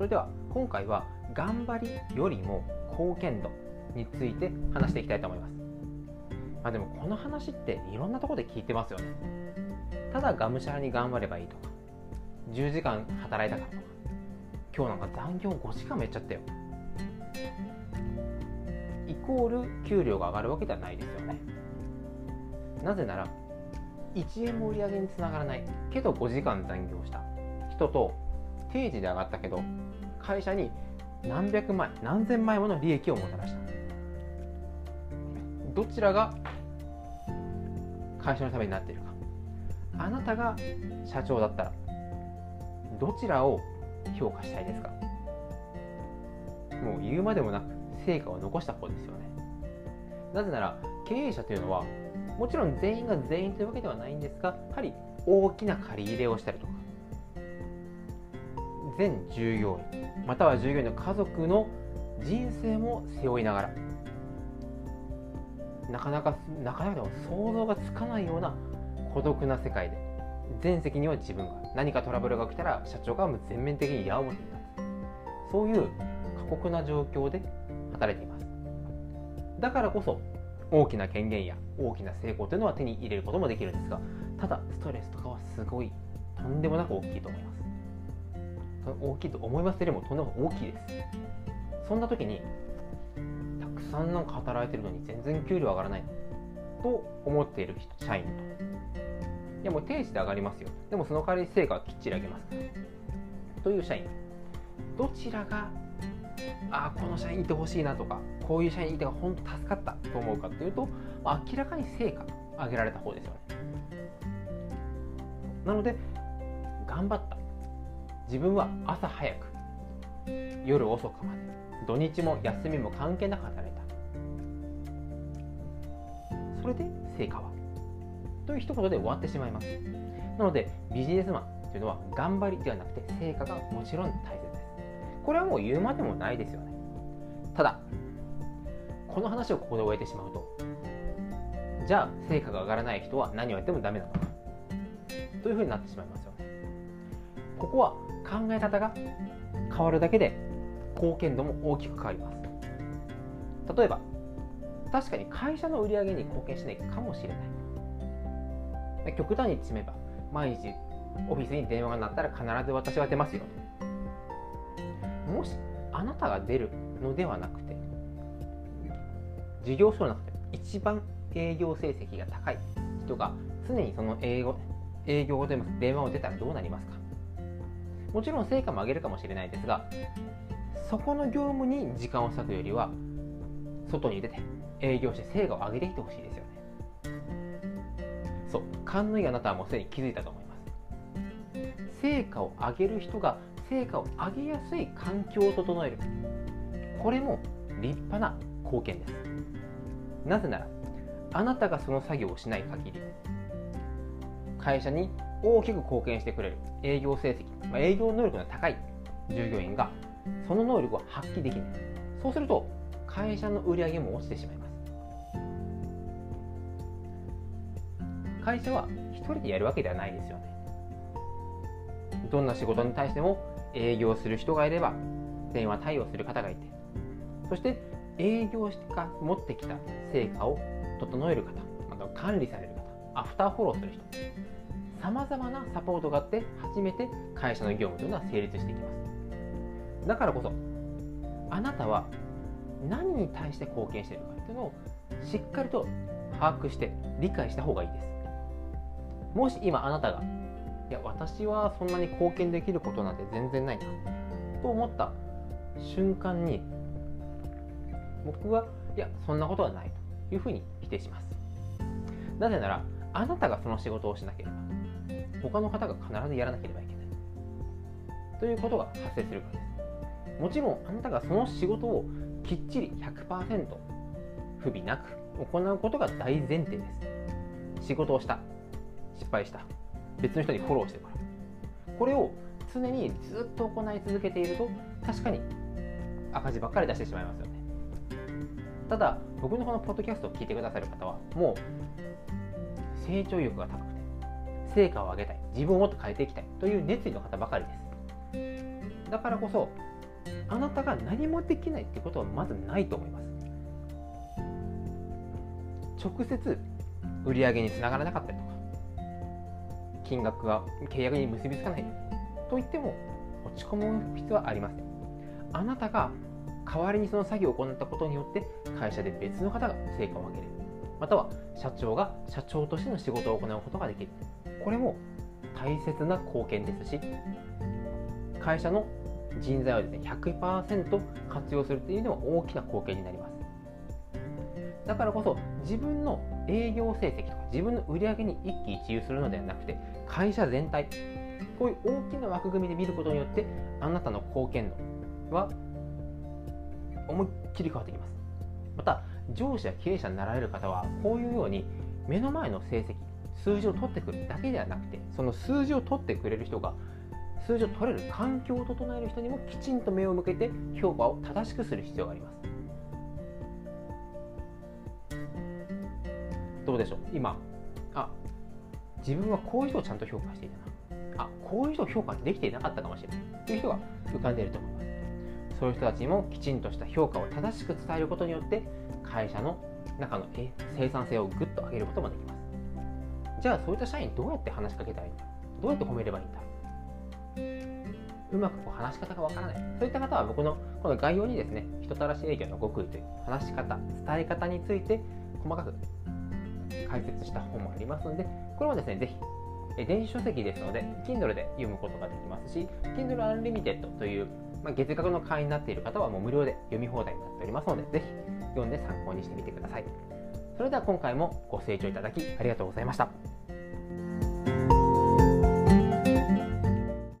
それでは今回は頑張りよりも貢献度について話していきたいと思います。まあ、でもこの話っていろんなところで聞いてますよね。ただがむしゃらに頑張ればいいとか、10時間働いたからとか、今日なんか残業5時間もやっちゃったよ。イコール給料が上がるわけではないですよね。なぜなら、1円も売り上げにつながらないけど5時間残業した人と定時で上がったけど会社に何百万何千万もの利益をもたらした。どちらが会社のためになっているか。あなたが社長だったらどちらを評価したいですか。もう言うまでもなく成果を残した方ですよね。なぜなら経営者というのはもちろん全員が全員というわけではないんですがやはり大きな借り入れをしたりとか全従業員または従業員の家族の人生も背負いながら。なかなかなかなか想像がつかないような孤独な世界で全責任は自分が何かトラブルが起きたら社長が全面的に矢面に立つそういう過酷な状況で働いています。だからこそ大きな権限や大きな成功というのは手に入れることもできるんですがただストレスとかはすごいとんでもなく大きいと思います。大きいと思いますよりもとんでも大きいです。そんな時にたくさんなんか働いてるのに全然給料上がらないと思っている社員と。いやもう定時で上がりますよ。でもその代わり成果はきっちり上げます。という社員。どちらがあこの社員いてほしいなとかこういう社員いて本当助かったと思うかというと明らかに成果上げられた方ですよね。なので頑張った。自分は朝早く夜遅くまで土日も休みも関係なく働いた。それで成果はという一言で終わってしまいます。なのでビジネスマンというのは頑張りではなくて成果がもちろん大切です。これはもう言うまでもないですよね。ただこの話をここで終えてしまうとじゃあ成果が上がらない人は何をやってもダメなのかというふうになってしまいますよ。ここは考え方が変わるだけで貢献度も大きく変わります。例えば確かに会社の売り上げに貢献しないかもしれない。極端に言ってしまえば毎日オフィスに電話が鳴ったら必ず私は出ますよ。もしあなたが出るのではなくて事業所の中で一番営業成績が高い人が常にその営業営業で電話を出たらどうなりますか？もちろん成果も上げるかもしれないですがそこの業務に時間を割くよりは外に出て営業して成果を上げてきてほしいですよね。そう勘のいいあなたはもうすでに気づいたと思います。成果を上げる人が成果を上げやすい環境を整える。これも立派な貢献です。なぜならあなたがその作業をしない限り会社に大きく貢献してくれる。営業成績、まあ、営業能力の高い従業員がその能力を発揮できない。そうすると会社の売り上げも落ちてしまいます。会社は一人でやるわけではないですよね。どんな仕事に対しても営業する人がいれば電話対応する方がいてそして営業が持ってきた成果を整える方また管理される方アフターフォローする人さまざまなサポートがあって初めて会社の業務というのは成立していきます。だからこそあなたは何に対して貢献しているかというのをしっかりと把握して理解した方がいいです。もし今あなたがいや私はそんなに貢献できることなんて全然ないなと思った瞬間に僕はいやそんなことはないというふうに否定します。なぜならあなたがその仕事をしなければ他の方が必ずやらなければいけない。ということが発生するからです。もちろんあなたがその仕事をきっちり100%不備なく行うことが大前提です。仕事をした。失敗した。別の人にフォローしてもらう。これを常にずっと行い続けていると確かに赤字ばっかり出してしまいますよね。ただ僕のこのポッドキャストを聞いてくださる方はもう成長欲が高く成果を上げたい。自分をもっと変えていきたいという熱意の方ばかりです。だからこそあなたが何もできないってことはまずないと思います。直接売り上げにつながらなかったりとか金額が契約に結びつかないと言っても落ち込む必要はありません。あなたが代わりにその作業を行ったことによって会社で別の方が成果を上げる。または社長が社長としての仕事を行うことができる。これも大切な貢献ですし会社の人材をですね100%活用するっていう意味でも大きな貢献になります。だからこそ自分の営業成績とか自分の売り上げに一喜一憂するのではなくて会社全体こういう大きな枠組みで見ることによってあなたの貢献度は思いっきり変わってきます。また上司や経営者になられる方はこういうように目の前の成績数字を取ってくるだけではなくてその数字を取ってくれる人が数字を取れる環境を整える人にもきちんと目を向けて評価を正しくする必要があります。どうでしょう？今。あ自分はこういう人をちゃんと評価していたな。あこういう人を評価できていなかったかもしれない。という人が浮かんでいると思います。そういう人たちにもきちんとした評価を正しく伝えることによって会社の中の生産性をぐっと上げることもできます。じゃあそういった社員どうやって話しかけたらいいんだ？どうやって褒めればいいんだ？うまくこう話し方がわからない。そういった方は僕のこの概要にですね人たらし営業の極意という話し方伝え方について細かく解説した本もありますのでこれもですねぜひ電子書籍ですので Kindle で読むことができますし Kindle Unlimited という、まあ、月額の会員になっている方はもう無料で読み放題になっておりますのでぜひ読んで参考にしてみてください。それでは今回もご清聴いただきありがとうございました。